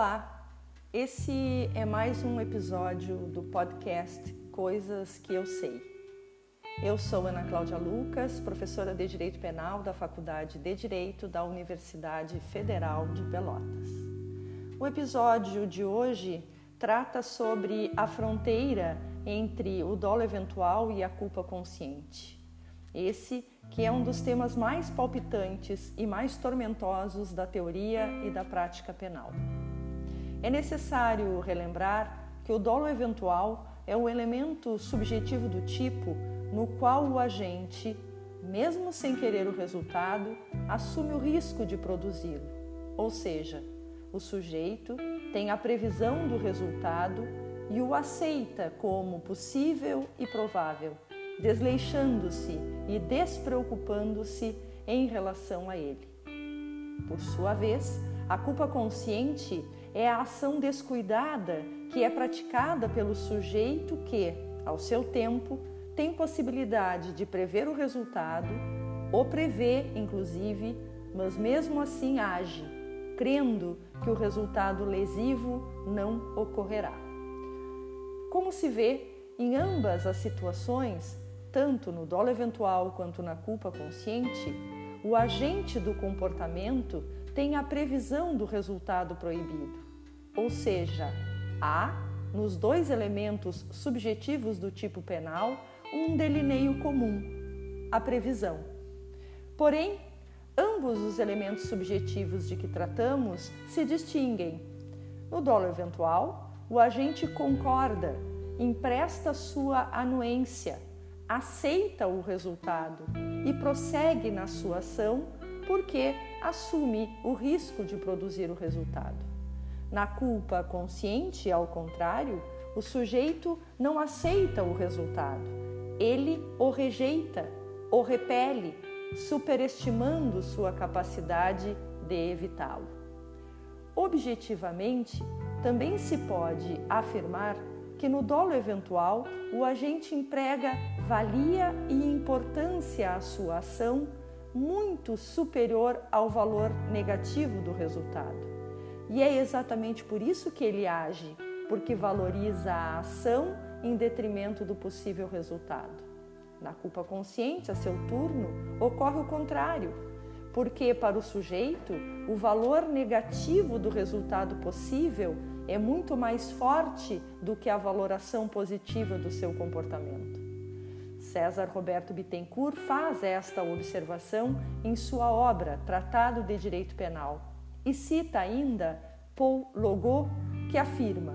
Olá, esse é mais um episódio do podcast Coisas que Eu Sei. Eu sou Ana Cláudia Lucas, professora de Direito Penal da Faculdade de Direito da Universidade Federal de Pelotas. O episódio de hoje trata sobre a fronteira entre o dolo eventual e a culpa consciente. Esse que é um dos temas mais palpitantes e mais tormentosos da teoria e da prática penal. É necessário relembrar que o dolo eventual é o elemento subjetivo do tipo no qual o agente, mesmo sem querer o resultado, assume o risco de produzi-lo. Ou seja, o sujeito tem a previsão do resultado e o aceita como possível e provável desleixando-se e despreocupando-se em relação a ele. Por sua vez, a culpa consciente é a ação descuidada que é praticada pelo sujeito que, ao seu tempo, tem possibilidade de prever o resultado, ou prevê, inclusive, mas mesmo assim age, crendo que o resultado lesivo não ocorrerá. Como se vê, em ambas as situações, tanto no dolo eventual quanto na culpa consciente, o agente do comportamento tem a previsão do resultado proibido, ou seja, há, nos dois elementos subjetivos do tipo penal, um delineio comum, a previsão. Porém, ambos os elementos subjetivos de que tratamos se distinguem. No dolo eventual, o agente concorda, empresta sua anuência aceita o resultado e prossegue na sua ação porque assume o risco de produzir o resultado. Na culpa consciente, ao contrário, o sujeito não aceita o resultado, ele o rejeita, o repele, superestimando sua capacidade de evitá-lo. Objetivamente, também se pode afirmar que no dolo eventual o agente emprega valia e importância à sua ação muito superior ao valor negativo do resultado. E é exatamente por isso que ele age, porque valoriza a ação em detrimento do possível resultado. Na culpa consciente, a seu turno, ocorre o contrário, porque para o sujeito o valor negativo do resultado possível é muito mais forte do que a valoração positiva do seu comportamento. César Roberto Bittencourt faz esta observação em sua obra Tratado de Direito Penal e cita ainda Paul Logot, que afirma,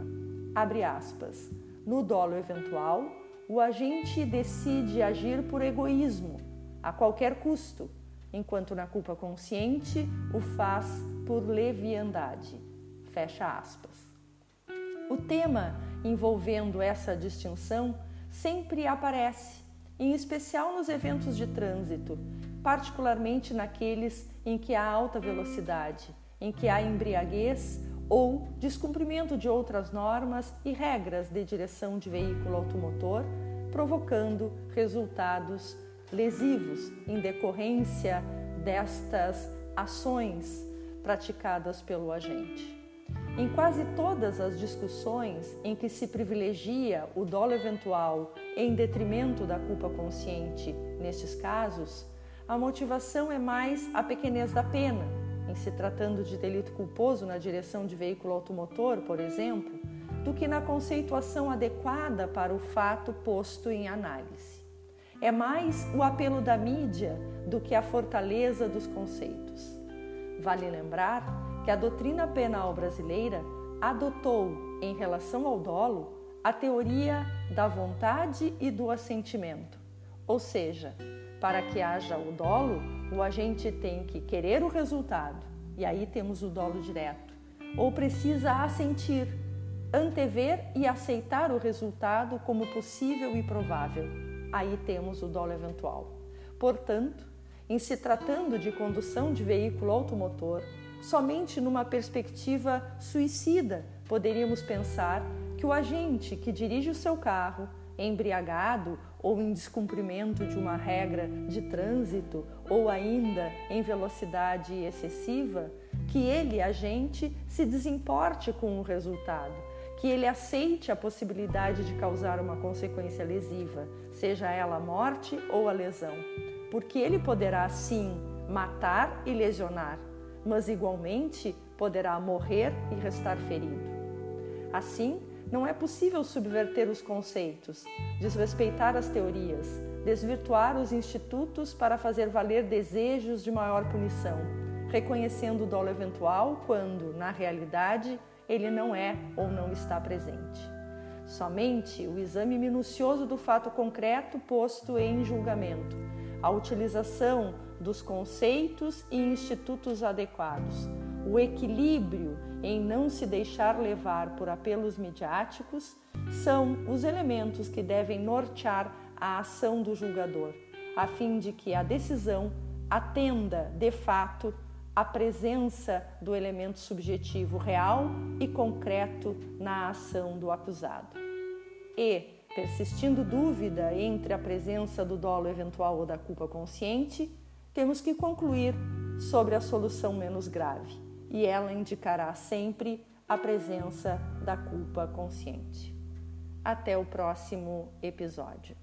abre aspas, no dolo eventual, o agente decide agir por egoísmo, a qualquer custo, enquanto na culpa consciente o faz por leviandade. Fecha aspas. O tema envolvendo essa distinção sempre aparece, em especial nos eventos de trânsito, particularmente naqueles em que há alta velocidade, em que há embriaguez ou descumprimento de outras normas e regras de direção de veículo automotor, provocando resultados lesivos em decorrência destas ações praticadas pelo agente. Em quase todas as discussões em que se privilegia o dolo eventual em detrimento da culpa consciente, nestes casos, a motivação é mais a pequenez da pena, em se tratando de delito culposo na direção de veículo automotor, por exemplo, do que na conceituação adequada para o fato posto em análise. É mais o apelo da mídia do que a fortaleza dos conceitos. Vale lembrar que a doutrina penal brasileira adotou, em relação ao dolo, a teoria da vontade e do assentimento. Ou seja, para que haja o dolo, o agente tem que querer o resultado, e aí temos o dolo direto, ou precisa assentir, antever e aceitar o resultado como possível e provável. Aí temos o dolo eventual. Portanto, em se tratando de condução de veículo automotor, Somente numa perspectiva suicida poderíamos pensar que o agente que dirige o seu carro, embriagado ou em descumprimento de uma regra de trânsito ou ainda em velocidade excessiva, que ele, agente, se desimporte com o resultado, que ele aceite a possibilidade de causar uma consequência lesiva, seja ela a morte ou a lesão, porque ele poderá sim matar e lesionar, mas igualmente poderá morrer e restar ferido. Assim, não é possível subverter os conceitos, desrespeitar as teorias, desvirtuar os institutos para fazer valer desejos de maior punição, reconhecendo o dolo eventual quando, na realidade, ele não é ou não está presente. Somente o exame minucioso do fato concreto posto em julgamento, a utilização dos conceitos e institutos adequados, o equilíbrio em não se deixar levar por apelos midiáticos são os elementos que devem nortear a ação do julgador, a fim de que a decisão atenda, de fato, à presença do elemento subjetivo real e concreto na ação do acusado. E, persistindo dúvida entre a presença do dolo eventual ou da culpa consciente, temos que concluir sobre a solução menos grave, e ela indicará sempre a presença da culpa consciente. Até o próximo episódio.